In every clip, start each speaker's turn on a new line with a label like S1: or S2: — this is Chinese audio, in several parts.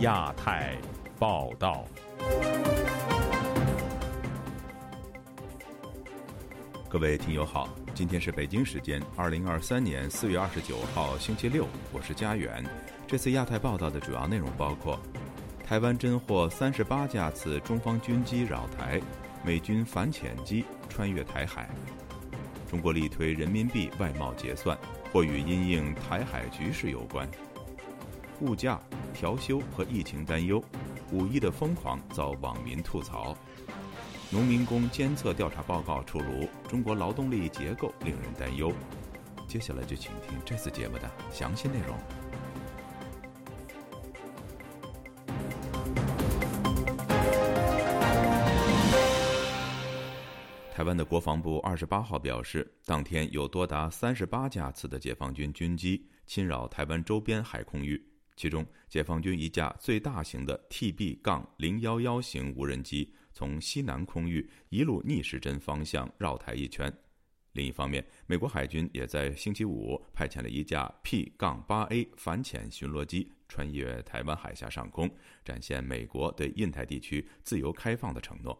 S1: 亚太报道。各位听友好，今天是北京时间二零二三年四月二十九号星期六，我是佳远。这次亚太报道的主要内容包括：台湾侦获三十八架次中方军机扰台，美军反潜机穿越台海；中国力推人民币外贸结算，或与因应台海局势有关；物价调休和疫情担忧，五一的疯狂遭网民吐槽。农民工监测调查报告出炉，中国劳动力结构令人担忧。接下来就请听这次节目的详细内容。台湾的国防部二十八号表示，当天有多达三十八架次的解放军军机侵扰台湾周边海空域。其中，解放军一架最大型的 TB- 杠零幺幺型无人机从西南空域一路逆时针方向绕台一圈。另一方面，美国海军也在星期五派遣了一架 P- 杠八 A 反潜巡逻机穿越台湾海峡上空，展现美国对印太地区自由开放的承诺。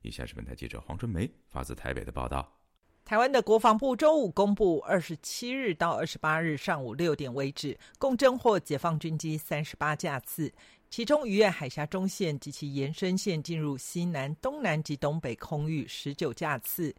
S1: 以下是本台记者黄春梅发自台北的报道。
S2: 台湾的国防部周五公布，二十七日到二十八日上午六点为止，共侦获解放军机三十八架次，其中逾越海峡中线及其延伸线进入西南、东南及东北空域十九架次。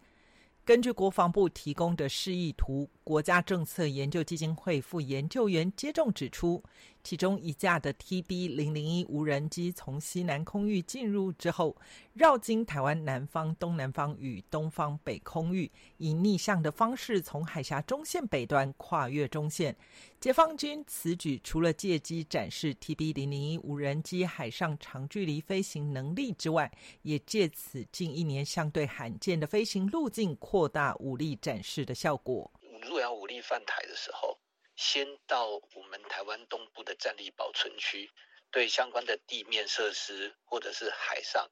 S2: 根据国防部提供的示意图，国家政策研究基金会副研究员接种指出。其中一架的 TB 零零一无人机从西南空域进入之后，绕经台湾南方、东南方与东方北空域，以逆向的方式从海峡中线北端跨越中线。解放军此举除了借机展示 TB 零零一无人机海上长距离飞行能力之外，也借此近一年相对罕见的飞行路径扩大武力展示的效果。
S3: 如果要武力犯台的时候。先到我们台湾东部的战力保存区，对相关的地面设施或者是海上，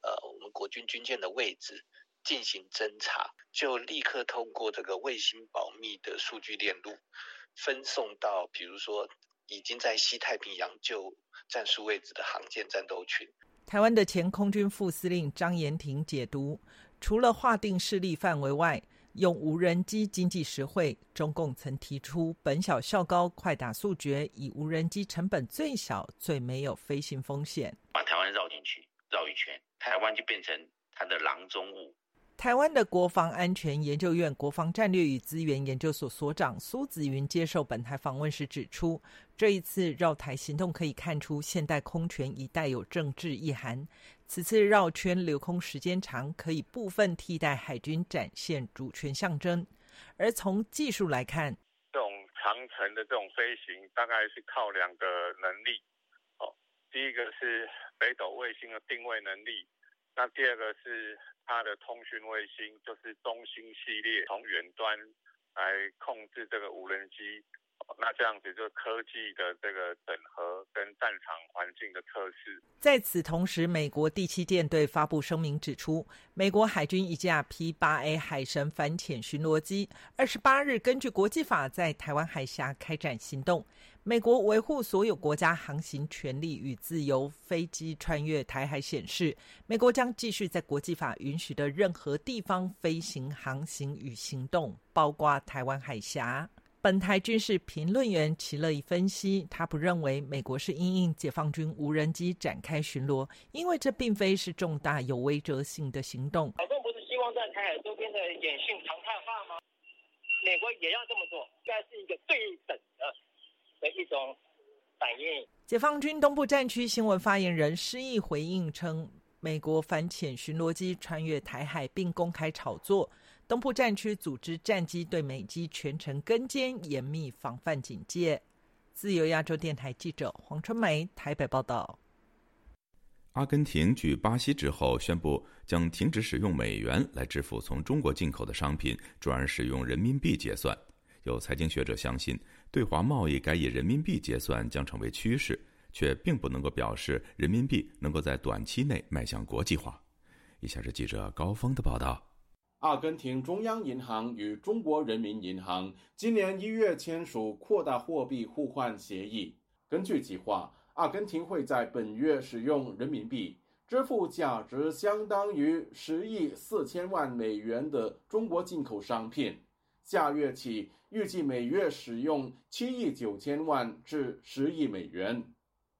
S3: 呃，我们国军军舰的位置进行侦查，就立刻通过这个卫星保密的数据链路，分送到比如说已经在西太平洋就战术位置的航舰战斗群。
S2: 台湾的前空军副司令张延廷解读，除了划定势力范围外。用无人机经济实惠，中共曾提出“本小效高，快打速决”，以无人机成本最小、最没有飞行风险，
S4: 把台湾绕进去，绕一圈，台湾就变成它的囊中物。
S2: 台湾的国防安全研究院国防战略与资源研究所所长苏子云接受本台访问时指出，这一次绕台行动可以看出现代空权已带有政治意涵。此次绕圈留空时间长，可以部分替代海军展现主权象征。而从技术来看，
S5: 这种长程的这种飞行，大概是靠两个能力。哦，第一个是北斗卫星的定位能力，那第二个是。它的通讯卫星就是中星系列，从远端来控制这个无人机。那这样子就科技的这个整合跟战场环境的测试。
S2: 在此同时，美国第七舰队发布声明指出，美国海军一架 P-8A 海神反潜巡逻机，二十八日根据国际法在台湾海峡开展行动。美国维护所有国家航行权利与自由，飞机穿越台海显示，美国将继续在国际法允许的任何地方飞行、航行与行动，包括台湾海峡。本台军事评论员齐乐意分析，他不认为美国是因应解放军无人机展开巡逻，因为这并非是重大有威慑性的行动。
S6: 老共不是希望在台海周边的演训常态化吗？美国也要这么做，应该是一个对等的的一种反应。
S2: 解放军东部战区新闻发言人施毅回应称，美国反潜巡逻机穿越台海并公开炒作。东部战区组织战机对美机全程跟监，严密防范警戒。自由亚洲电台记者黄春梅台北报道。
S1: 阿根廷继巴西之后宣布将停止使用美元来支付从中国进口的商品，转而使用人民币结算。有财经学者相信，对华贸易改以人民币结算将成为趋势，却并不能够表示人民币能够在短期内迈向国际化。以下是记者高峰的报道。
S7: 阿根廷中央银行与中国人民银行今年一月签署扩大货币互换协议。根据计划，阿根廷会在本月使用人民币支付价值相当于十亿四千万美元的中国进口商品。下月起，预计每月使用七亿九千万至十亿美元。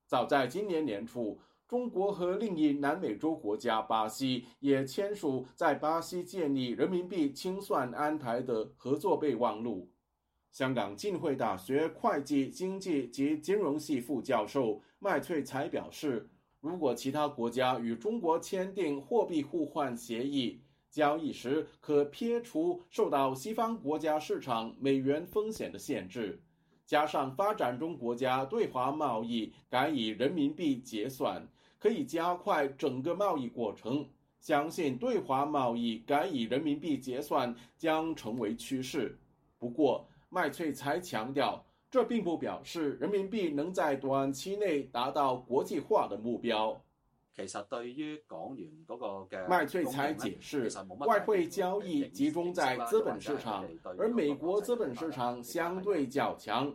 S7: 早在今年年初，中国和另一南美洲国家巴西也签署在巴西建立人民币清算安排的合作备忘录。香港浸会大学会计经济及金融系副教授麦翠才表示，如果其他国家与中国签订货币互换协议，交易时可撇除受到西方国家市场美元风险的限制。加上发展中国家对华贸易改以人民币结算，可以加快整个贸易过程。相信对华贸易改以人民币结算将成为趋势。不过，麦翠才强调，这并不表示人民币能在短期内达到国际化的目标。
S8: 其實對於港元嗰個嘅
S7: 麥翠才解釋，外匯交易集中在資本市場，而美國資本市場相對較強。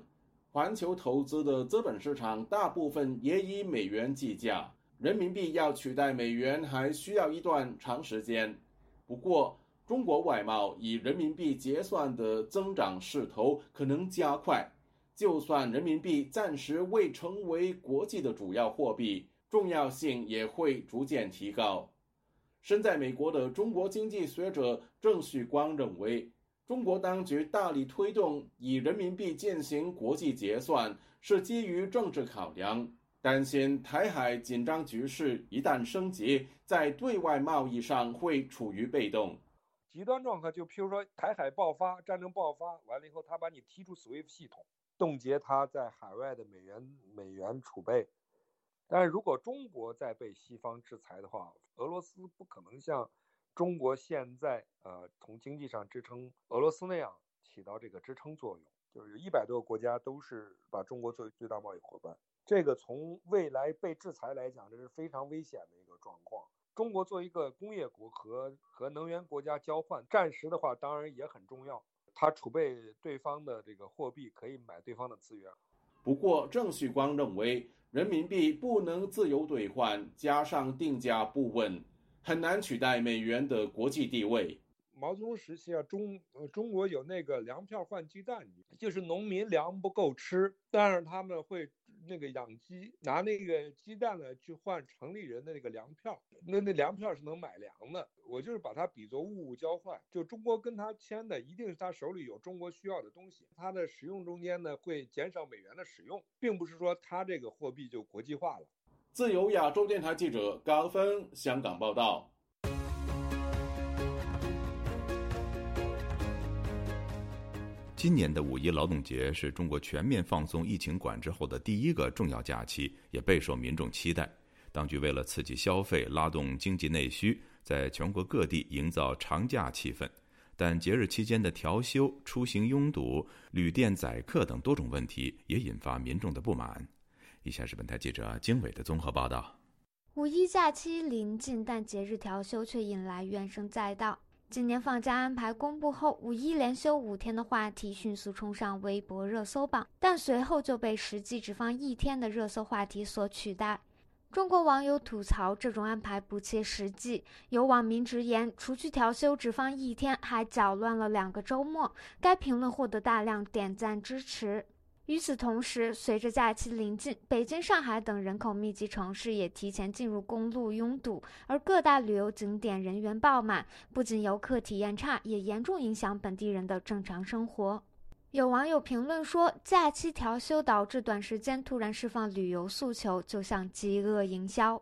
S7: 環球投資的資本市場大部分也以美元計價，人民币要取代美元还需要一段长时间。不过，中国外贸以人民币结算的增长势头可能加快，就算人民币暂时未成为国际的主要货币。重要性也会逐渐提高。身在美国的中国经济学者郑旭光认为，中国当局大力推动以人民币进行国际结算，是基于政治考量，担心台海紧张局势一旦升级，在对外贸易上会处于被动。
S9: 极端状况就譬如说台海爆发战争爆发完了以后，他把你踢出 SWIFT 系统，冻结他在海外的美元美元储备。但是如果中国再被西方制裁的话，俄罗斯不可能像中国现在呃从经济上支撑俄罗斯那样起到这个支撑作用。就是有一百多个国家都是把中国作为最大贸易伙伴，這個從未来被制裁来讲，这是非常危险的一个状况。中国作为一个工业国和和能源国家交换，暂时的话当然也很重要，它储备对方的这个货币可以买对方的资源。
S7: 不过，郑旭光认为。人民币不能自由兑换，加上定价不稳，很难取代美元的国际地位。
S9: 毛泽东时期啊，中中国有那个粮票换鸡蛋，就是农民粮不够吃，但是他們會那个养鸡，拿那个鸡蛋呢去换城里人的那个粮票，那那粮票是能买粮的。我就是把它比作物物交换，就中国跟他签的一定是他手里有中国需要的东西，他的使用中间呢会减少美元的使用，并不是说他这个货币就国际化了。
S7: 自由亚洲电台记者高峰香港报道。
S1: 今年的五一劳动节是中国全面放松疫情管制后的第一个重要假期，也备受民众期待。当局为了刺激消费、拉动经济内需，在全国各地营造长假气氛。但节日期间的调休、出行拥堵、旅店宰客等多种问题，也引发民众的不满。以下是本台记者经纬的综合报道。
S10: 五一假期临近，但节日调休却引来怨声载道。今年放假安排公布后，五一连休五天的话题迅速冲上微博热搜榜，但随后就被实际只放一天的热搜话题所取代。中国网友吐槽这种安排不切实际，有网民直言，除去调休只放一天，还搅乱了两个周末。该评论获得大量点赞支持。与此同时，随着假期临近，北京、上海等人口密集城市也提前进入公路拥堵，而各大旅游景点人员爆满，不仅游客体验差，也严重影响本地人的正常生活。有网友评论说，假期调休导致短时间突然释放旅游诉求，就像饥饿营销。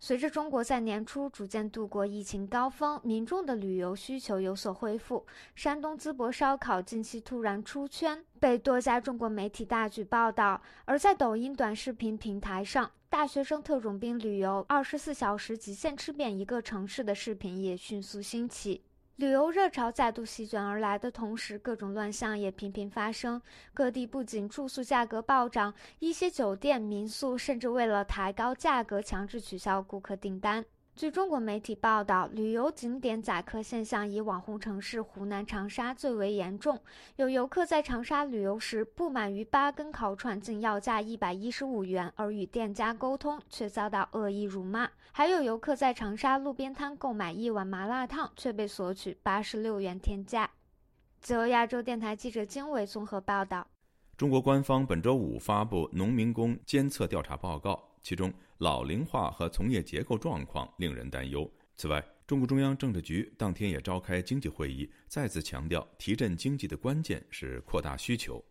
S10: 随着中国在年初逐渐度过疫情高峰，民众的旅游需求有所恢复。山东淄博烧烤近期突然出圈，被多家中国媒体大举报道。而在抖音短视频平台上，大学生特种兵旅游二十四小时极限吃遍一个城市的视频也迅速兴起。旅游热潮再度席卷而来的同时，各种乱象也频频发生。各地不仅住宿价格暴涨，一些酒店、民宿甚至为了抬高价格，强制取消顾客订单。据中国媒体报道，旅游景点宰客现象以网红城市湖南长沙最为严重。有游客在长沙旅游时，不满于八根烤串竟要价一百一十五元，而与店家沟通却遭到恶意辱骂；还有游客在长沙路边摊购买一碗麻辣烫，却被索取八十六元天价。自由亚洲电台记者经纬综合报道。
S1: 中国官方本周五发布农民工监测调查报告，其中。老龄化和从业结构状况令人担忧。此外，中共中央政治局当天也召开经济会议，再次强调提振经济的关键是扩大需求。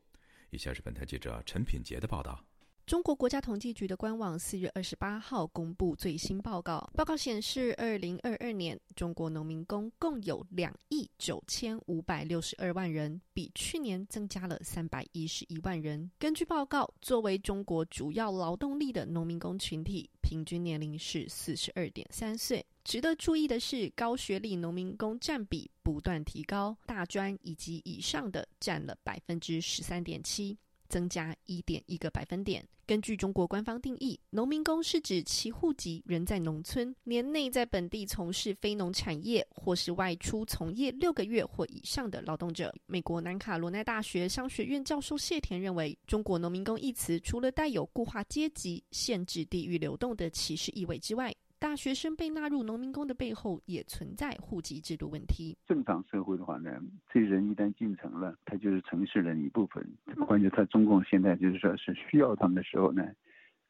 S1: 以下是本台记者陈品杰的报道。
S11: 中国国家统计局的官网四月二十八号公布最新报告，报告显示，二零二二年中国农民工共有两亿九千五百六十二万人，比去年增加了三百一十一万人。根据报告，作为中国主要劳动力的农民工群体，平均年龄是四十二点三岁。值得注意的是，高学历农民工占比不断提高，大专以及以上的占了百分之十三点七。增加一点一个百分点。根据中国官方定义，农民工是指其户籍人在农村，年内在本地从事非农产业或是外出从业六个月或以上的劳动者。美国南卡罗奈大学商学院教授谢田认为，中国农民工一词除了带有固化阶级、限制地域流动的歧视意味之外，大学生被纳入农民工的背后，也存在户籍制度问题。
S12: 正常社会的话呢，这人一旦进城了，他就是城市人一部分。关键他中共现在就是说是需要他们的时候呢。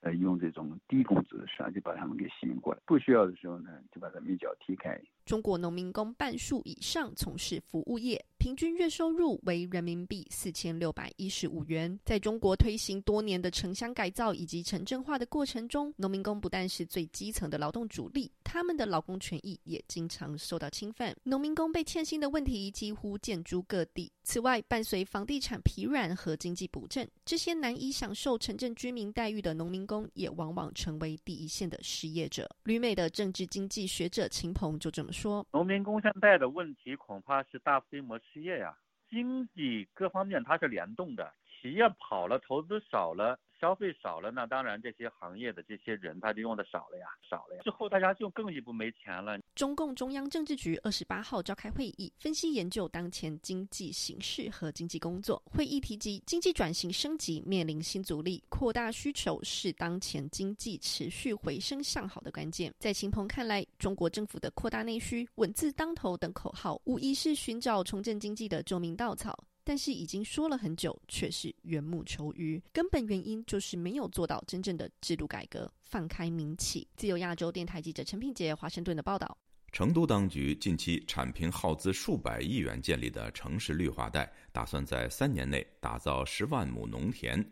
S12: 呃，用这种低工资的事就把他们给吸引过来，不需要的时候呢，就把他们一脚踢开。
S11: 中国农民工半数以上从事服务业，平均月收入为人民币四千六百一十五元。在中国推行多年的城乡改造以及城镇化的过程中，农民工不但是最基层的劳动主力，他们的劳工权益也经常受到侵犯。农民工被欠薪的问题几乎见诸各地。此外，伴随房地产疲软和经济不振，这些难以享受城镇居民待遇的农民工，也往往成为第一线的失业者。旅美的政治经济学者秦鹏就这么。说
S13: 农民工现在的问题恐怕是大规模失业呀，经济各方面它是联动的，企业跑了，投资少了。消费少了，那当然这些行业的这些人他就用的少了呀，少了呀。之后大家就更一步没钱了。
S11: 中共中央政治局二十八号召开会议，分析研究当前经济形势和经济工作。会议提及，经济转型升级面临新阻力，扩大需求是当前经济持续回升向好的关键。在秦鹏看来，中国政府的扩大内需、稳字当头等口号，无疑是寻找重振经济的救命稻草。但是已经说了很久，却是缘木求鱼。根本原因就是没有做到真正的制度改革，放开民企。自由亚洲电台记者陈品杰华盛顿的报道：
S1: 成都当局近期铲平耗资数百亿元建立的城市绿化带，打算在三年内打造十万亩农田。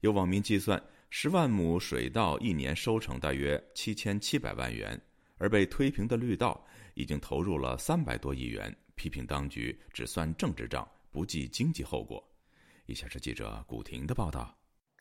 S1: 有网民计算，十万亩水稻一年收成大约七千七百万元，而被推平的绿道已经投入了三百多亿元。批评当局只算政治账。不计经济后果。以下是记者古婷的报道：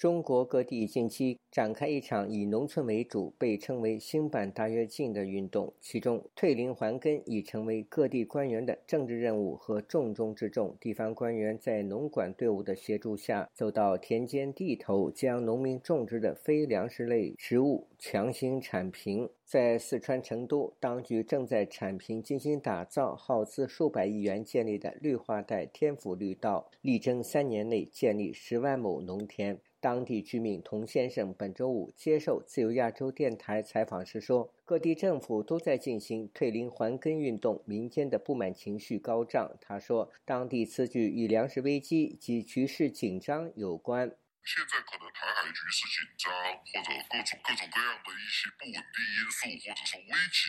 S14: 中国各地近期展开一场以农村为主、被称为“新版大跃进”的运动，其中退林还根已成为各地官员的政治任务和重中之重。地方官员在农管队伍的协助下，走到田间地头，将农民种植的非粮食类食物强行铲平。在四川成都，当局正在铲平精心打造、耗资数百亿元建立的绿化带天府绿道，力争三年内建立十万亩农田。当地居民童先生本周五接受自由亚洲电台采访时说：“各地政府都在进行退林还耕运动，民间的不满情绪高涨。”他说：“当地此举与粮食危机及局势紧张有关。”
S15: 现在可能台海局势紧张，或者各种各种各样的一些不稳定因素，或者是危及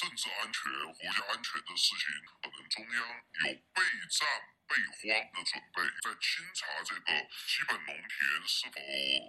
S15: 政治安全、国家安全的事情，可能中央有备战备荒的准备，在清查这个基本农田是否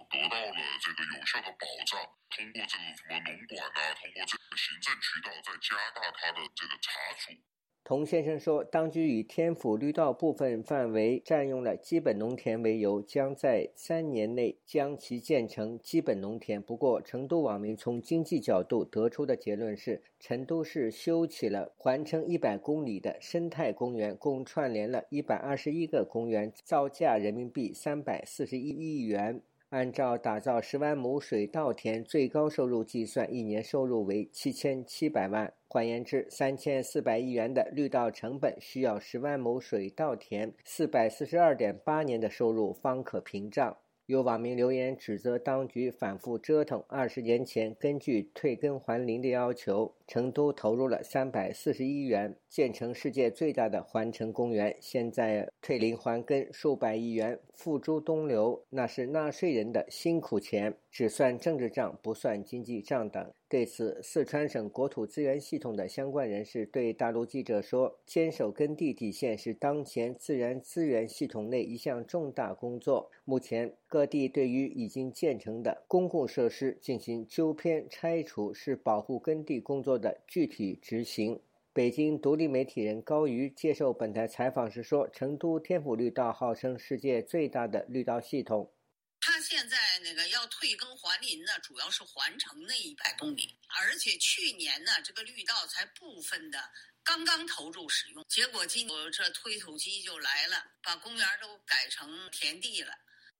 S15: 得到了这个有效的保障，通过这个什么农管啊，通过这个行政渠道，在加大它的这个查处。
S14: 童先生说，当局以天府绿道部分范围占用了基本农田为由，将在三年内将其建成基本农田。不过，成都网民从经济角度得出的结论是，成都市修起了环城一百公里的生态公园，共串联了一百二十一个公园，造价人民币三百四十一亿元。按照打造十万亩水稻田最高收入计算，一年收入为七千七百万。换言之，三千四百亿元的绿道成本需要十万亩水稻田四百四十二点八年的收入方可平账。有网民留言指责当局反复折腾。二十年前，根据退耕还林的要求，成都投入了三百四十亿元建成世界最大的环城公园。现在退林还耕数百亿元付诸东流，那是纳税人的辛苦钱，只算政治账，不算经济账等。对此，四川省国土资源系统的相关人士对大陆记者说：“坚守耕地底线是当前自然资源系统内一项重大工作。目前，各地对于已经建成的公共设施进行纠偏拆除，是保护耕地工作的具体执行。”北京独立媒体人高瑜接受本台采访时说：“成都天府绿道号称世界最大的绿道系统。”
S16: 现在那个要退耕还林呢，主要是环城那一百公里，而且去年呢，这个绿道才部分的刚刚投入使用，结果今我这推土机就来了，把公园都改成田地了。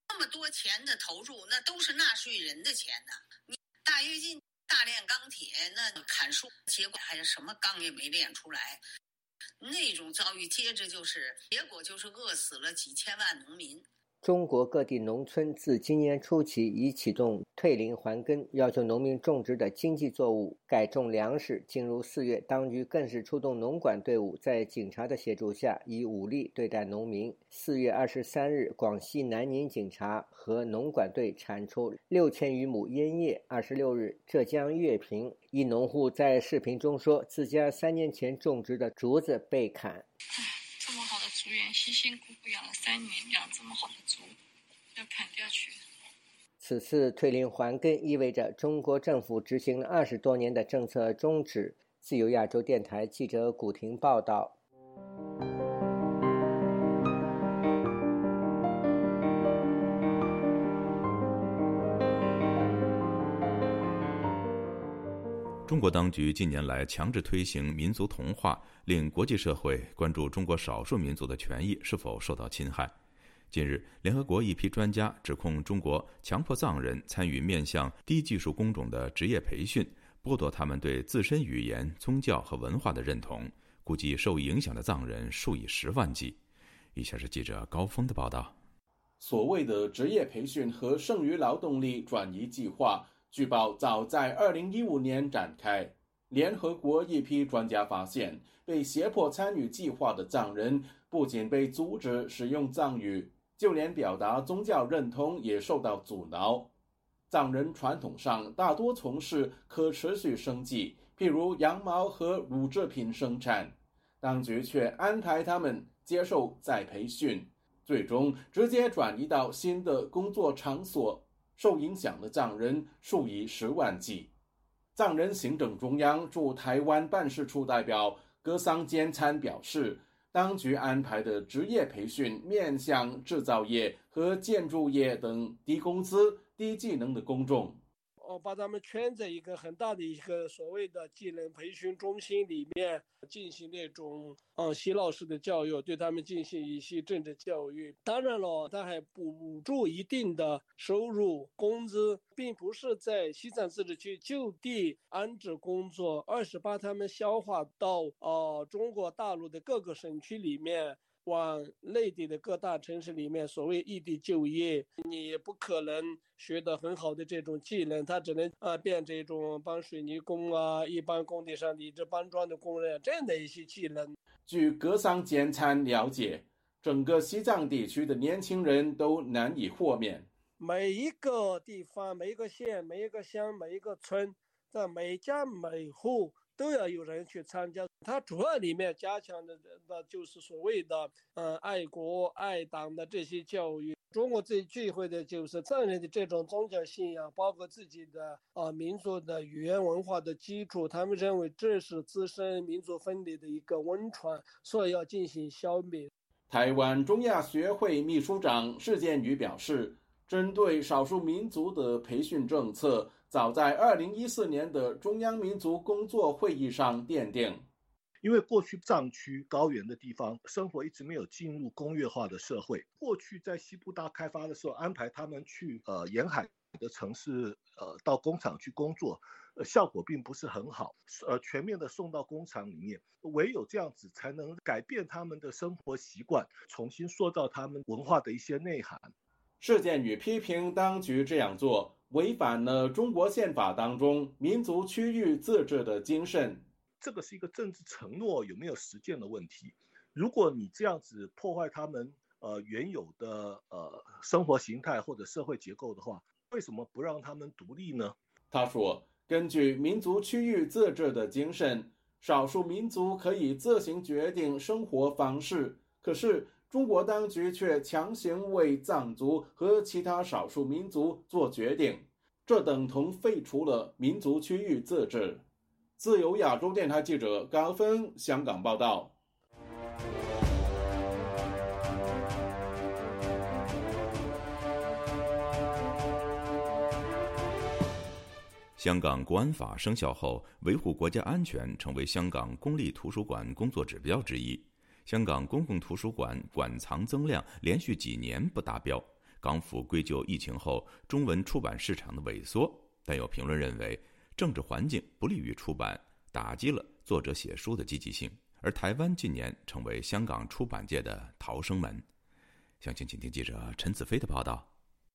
S16: 那么多钱的投入，那都是纳税人的钱呐。你大跃进大炼钢铁，那砍树，结果还是什么钢也没炼出来，那种遭遇，接着就是结果就是饿死了几千万农民。
S14: 中国各地农村自今年初起已启动退林还耕，要求农民种植的经济作物改种粮食。进入四月，当局更是出动农管队伍，在警察的协助下，以武力对待农民。四月二十三日，广西南宁警察和农管队铲除六千余亩烟叶。二十六日，浙江乐平一农户在视频中说，自家三年前种植的竹子被砍。
S17: 竹园辛辛苦苦养了三年，养这么好的猪，要砍掉去。
S14: 此次退林还耕意味着中国政府执行了二十多年的政策终止。自由亚洲电台记者古婷报道。
S1: 中国当局近年来强制推行民族同化，令国际社会关注中国少数民族的权益是否受到侵害。近日，联合国一批专家指控中国强迫藏人参与面向低技术工种的职业培训，剥夺他们对自身语言、宗教和文化的认同。估计受影响的藏人数以十万计。以下是记者高峰的报道：
S7: 所谓的职业培训和剩余劳动力转移计划。据报，早在2015年展开。联合国一批专家发现，被胁迫参与计划的藏人不仅被阻止使用藏语，就连表达宗教认同也受到阻挠。藏人传统上大多从事可持续生计，譬如羊毛和乳制品生产，当局却安排他们接受再培训，最终直接转移到新的工作场所。受影响的藏人数以十万计。藏人行政中央驻台湾办事处代表格桑坚参表示，当局安排的职业培训面向制造业和建筑业等低工资、低技能的公众。
S18: 把他们圈在一个很大的一个所谓的技能培训中心里面，进行那种嗯洗脑式的教育，对他们进行一些政治教育。当然了，他还补助一定的收入工资，并不是在西藏自治区就地安置工作，而是把他们消化到呃中国大陆的各个省区里面。往内地的各大城市里面，所谓异地就业，你也不可能学得很好的这种技能，他只能啊变这种帮水泥工啊，一般工地上的这搬砖的工人这样的一些技能。
S7: 据格桑简餐了解，整个西藏地区的年轻人都难以豁免。
S18: 每一个地方、每一个县、每一个乡、每一个村，在每家每户。都要有人去参加，它主要里面加强的的就是所谓的嗯爱国爱党的这些教育。中国最忌讳的就是藏人的这种宗教信仰，包括自己的啊民族的语言文化的基础，他们认为这是滋生民族分离的一个温床，所以要进行消灭。
S7: 台湾中亚学会秘书长释建宇表示，针对少数民族的培训政策。早在二零一四年的中央民族工作会议上奠定，
S19: 因为过去藏区高原的地方生活一直没有进入工业化的社会，过去在西部大开发的时候安排他们去呃沿海的城市呃到工厂去工作。呃，效果并不是很好。呃，全面的送到工厂里面，唯有这样子才能改变他们的生活习惯，重新塑造他们文化的一些内涵。
S7: 事件与批评当局这样做，违反了中国宪法当中民族区域自治的精神。
S19: 这个是一个政治承诺有没有实践的问题。如果你这样子破坏他们呃原有的呃生活形态或者社会结构的话，为什么不让他们独立呢？
S7: 他说。根据民族区域自治的精神，少数民族可以自行决定生活方式。可是中国当局却强行为藏族和其他少数民族做决定，这等同废除了民族区域自治。自由亚洲电台记者高峰香港报道。
S1: 香港国安法生效后，维护国家安全成为香港公立图书馆工作指标之一。香港公共图书馆馆藏增量连续几年不达标。港府归咎疫情后中文出版市场的萎缩，但有评论认为，政治环境不利于出版，打击了作者写书的积极性。而台湾近年成为香港出版界的逃生门。详情，请听记者陈子飞的报道。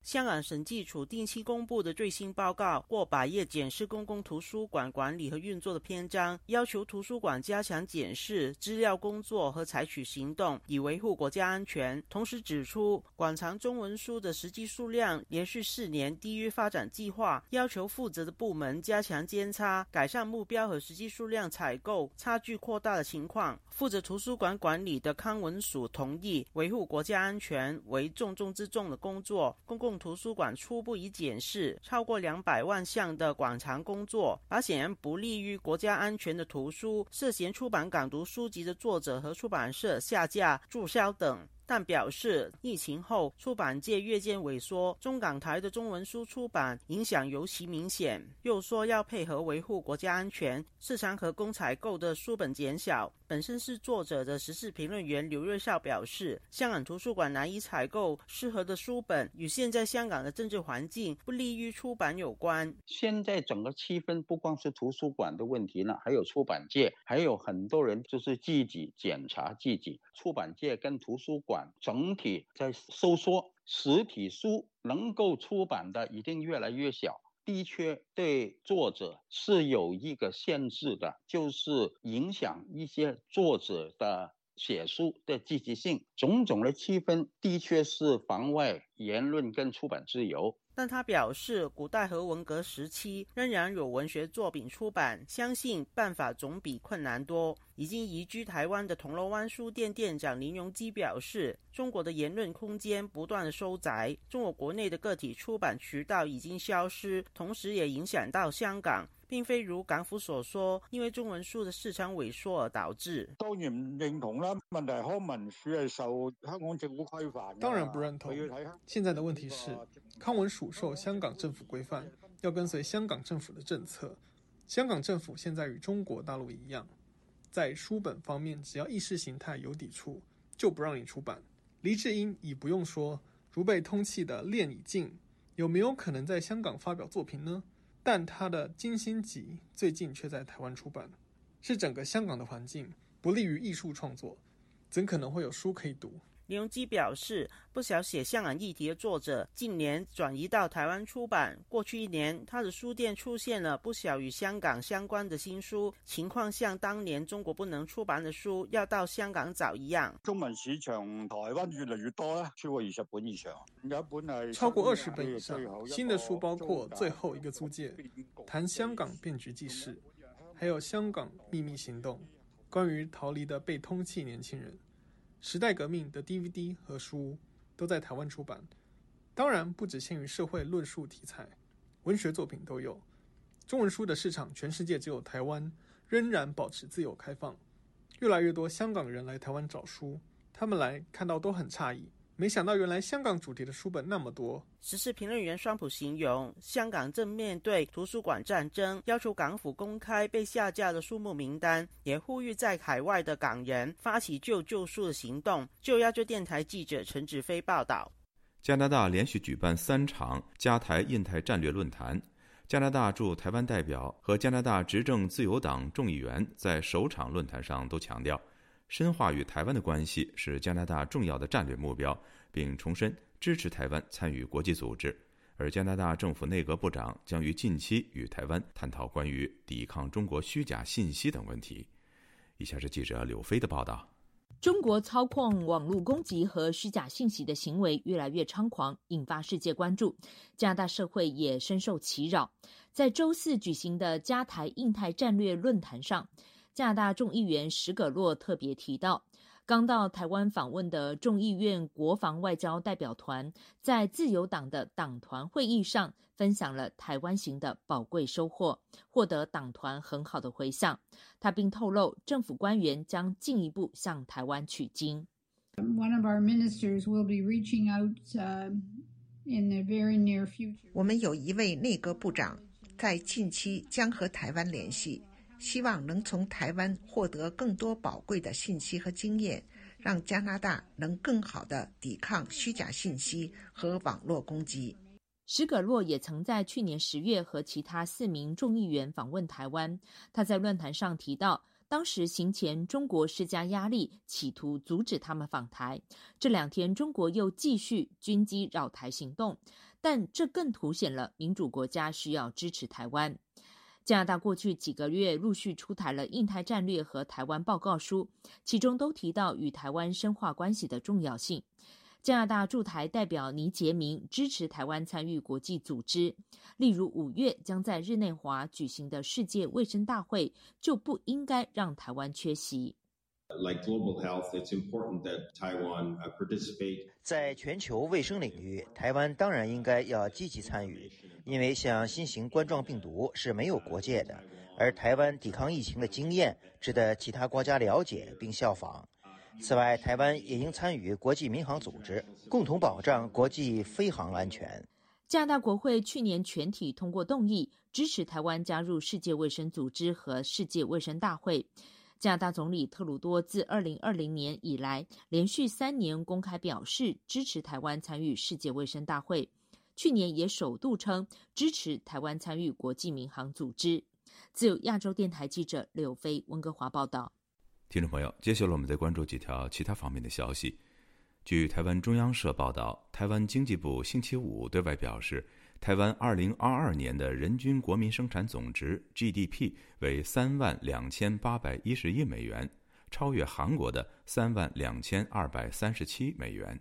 S20: 香港审计署定期公布的最新报告，过百页检视公共图书馆管理和运作的篇章，要求图书馆加强检视资料工作和采取行动，以维护国家安全。同时指出，馆藏中文书的实际数量连续四年低于发展计划，要求负责的部门加强监察，改善目标和实际数量采购差距扩大的情况。负责图书馆管理的康文署同意，维护国家安全为重中之重的工作。公共图书馆初步已检视超过两百万项的馆藏工作，把显然不利于国家安全的图书、涉嫌出版港独书籍的作者和出版社下架、注销等。但表示，疫情后出版界越见萎缩，中港台的中文书出版影响尤其明显。又说要配合维护国家安全，市场可供采购的书本减少。本身是作者的时事评论员刘瑞绍表示，香港图书馆难以采购适合的书本，与现在香港的政治环境不利于出版有关。
S21: 现在整个气氛不光是图书馆的问题呢，还有出版界，还有很多人就是自己检查自己。出版界跟图书馆。整体在收缩，实体书能够出版的一定越来越小，的确对作者是有一个限制的，就是影响一些作者的写书的积极性，种种的气氛的确是妨碍言论跟出版自由。
S20: 但他表示，古代和文革时期仍然有文学作品出版，相信办法总比困难多。已经移居台湾的铜锣湾书店店长林荣基表示，中国的言论空间不断收窄，中国国内的个体出版渠道已经消失，同时也影响到香港。并非如港府所说，因为中文书的市场萎缩而导致。
S22: 当然唔认同啦，问题康文署系受香港政府规范。
S23: 当然不认同。现在的问题是，康文署受香港政府规范，要跟随香港政府的政策。香港政府现在与中国大陆一样，在书本方面，只要意识形态有抵触，就不让你出版。黎智英已不用说，如被通缉的练已静，有没有可能在香港发表作品呢？但他的《金星集》最近却在台湾出版，是整个香港的环境不利于艺术创作，怎可能会有书可以读？
S20: 李荣基表示，不少写香港议题的作者近年转移到台湾出版。过去一年，他的书店出现了不少与香港相关的新书，情况像当年中国不能出版的书要到香港找一样。
S22: 中文市场台湾越嚟越多啦，超过二十本以上，有本系
S23: 超过二十本以上。新的书包括《最后一个租界》，谈香港变局记事，还有《香港秘密行动》，关于逃离的被通缉年轻人。时代革命的 DVD 和书都在台湾出版，当然不只限于社会论述题材，文学作品都有。中文书的市场，全世界只有台湾仍然保持自由开放。越来越多香港人来台湾找书，他们来看到都很诧异，没想到原来香港主题的书本那么多。
S20: 时事评论员双普形容，香港正面对图书馆战争，要求港府公开被下架的书目名单，也呼吁在海外的港人发起救救书的行动。就亚洲电台记者陈子飞报道。
S1: 加拿大连续举办三场加台印太战略论坛，加拿大驻台湾代表和加拿大执政自由党众议员在首场论坛上都强调。深化与台湾的关系是加拿大重要的战略目标，并重申支持台湾参与国际组织。而加拿大政府内阁部长将于近期与台湾探讨关于抵抗中国虚假信息等问题。以下是记者柳飞的报道：
S24: 中国操控网络攻击和虚假信息的行为越来越猖狂，引发世界关注，加拿大社会也深受其扰。在周四举行的加台印太战略论坛上。加拿大众议员史葛洛特别提到，刚到台湾访问的众议院国防外交代表团，在自由党的党团会议上分享了台湾行的宝贵收获，获得党团很好的回响。他并透露，政府官员将进一步向台湾取经。
S25: One of our ministers will be reaching out in the very near future.
S26: 我们有一位内阁部长在近期将和台湾联系。希望能从台湾获得更多宝贵的信息和经验，让加拿大能更好的抵抗虚假信息和网络攻击。
S24: 史葛洛也曾在去年十月和其他四名众议员访问台湾。他在论坛上提到，当时行前中国施加压力，企图阻止他们访台。这两天，中国又继续军机扰台行动，但这更凸显了民主国家需要支持台湾。加拿大过去几个月陆续出台了印太战略和台湾报告书，其中都提到与台湾深化关系的重要性。加拿大驻台代表倪杰明支持台湾参与国际组织，例如五月将在日内瓦举行的世界卫生大会，就不应该让台湾缺席。
S27: Like global health, it's important that Taiwan participate.
S28: 在全球卫生领域，台湾当然应该要积极参与，因为像新型冠状病毒是没有国界的，而台湾抵抗疫情的经验值得其他国家了解并效仿。此外，台湾也应参与国际民航组织，共同保障国际飞航安全。
S24: 加拿大国会去年全体通过动议，支持台湾加入世界卫生组织和世界卫生大会。加拿大总理特鲁多自二零二零年以来，连续三年公开表示支持台湾参与世界卫生大会。去年也首度称支持台湾参与国际民航组织。自由亚洲电台记者柳飞温哥华报道。
S1: 听众朋友，接下来我们再关注几条其他方面的消息。据台湾中央社报道，台湾经济部星期五对外表示。台湾二零二二年的人均国民生产总值 GDP 为三万两千八百一十亿美元，超越韩国的三万两千二百三十七美元。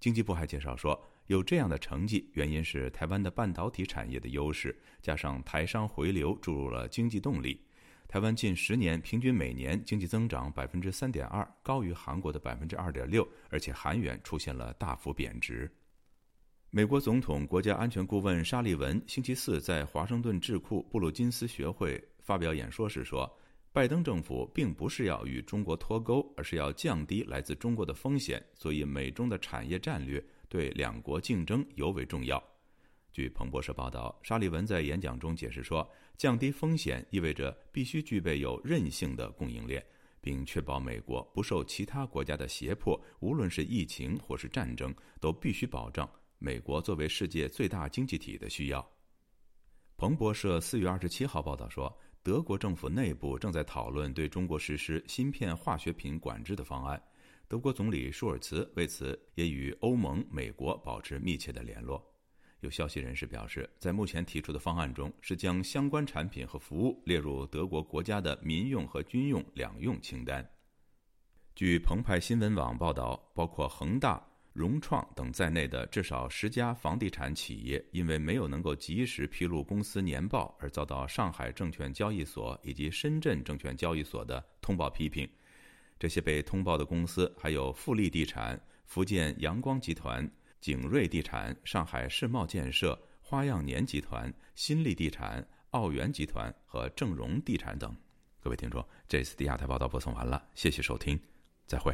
S1: 经济部还介绍说，有这样的成绩，原因是台湾的半导体产业的优势，加上台商回流注入了经济动力。台湾近十年平均每年经济增长百分之三点二，高于韩国的百分之二点六，而且韩元出现了大幅贬值。美国总统国家安全顾问沙利文星期四在华盛顿智库布鲁金斯学会发表演说时说：“拜登政府并不是要与中国脱钩，而是要降低来自中国的风险。所以，美中的产业战略对两国竞争尤为重要。”据彭博社报道，沙利文在演讲中解释说：“降低风险意味着必须具备有韧性的供应链，并确保美国不受其他国家的胁迫，无论是疫情或是战争，都必须保障。”美国作为世界最大经济体的需要。彭博社四月二十七号报道说，德国政府内部正在讨论对中国实施芯片化学品管制的方案。德国总理舒尔茨为此也与欧盟、美国保持密切的联络。有消息人士表示，在目前提出的方案中，是将相关产品和服务列入德国国家的民用和军用两用清单。据澎湃新闻网报道，包括恒大。融创等在内的至少十家房地产企业，因为没有能够及时披露公司年报，而遭到上海证券交易所以及深圳证券交易所的通报批评。这些被通报的公司还有富力地产、福建阳光集团、景瑞地产、上海世贸建设、花样年集团、新力地产、奥园集团和正荣地产等。各位听众，这次的亚太报道播送完了，谢谢收听，再会。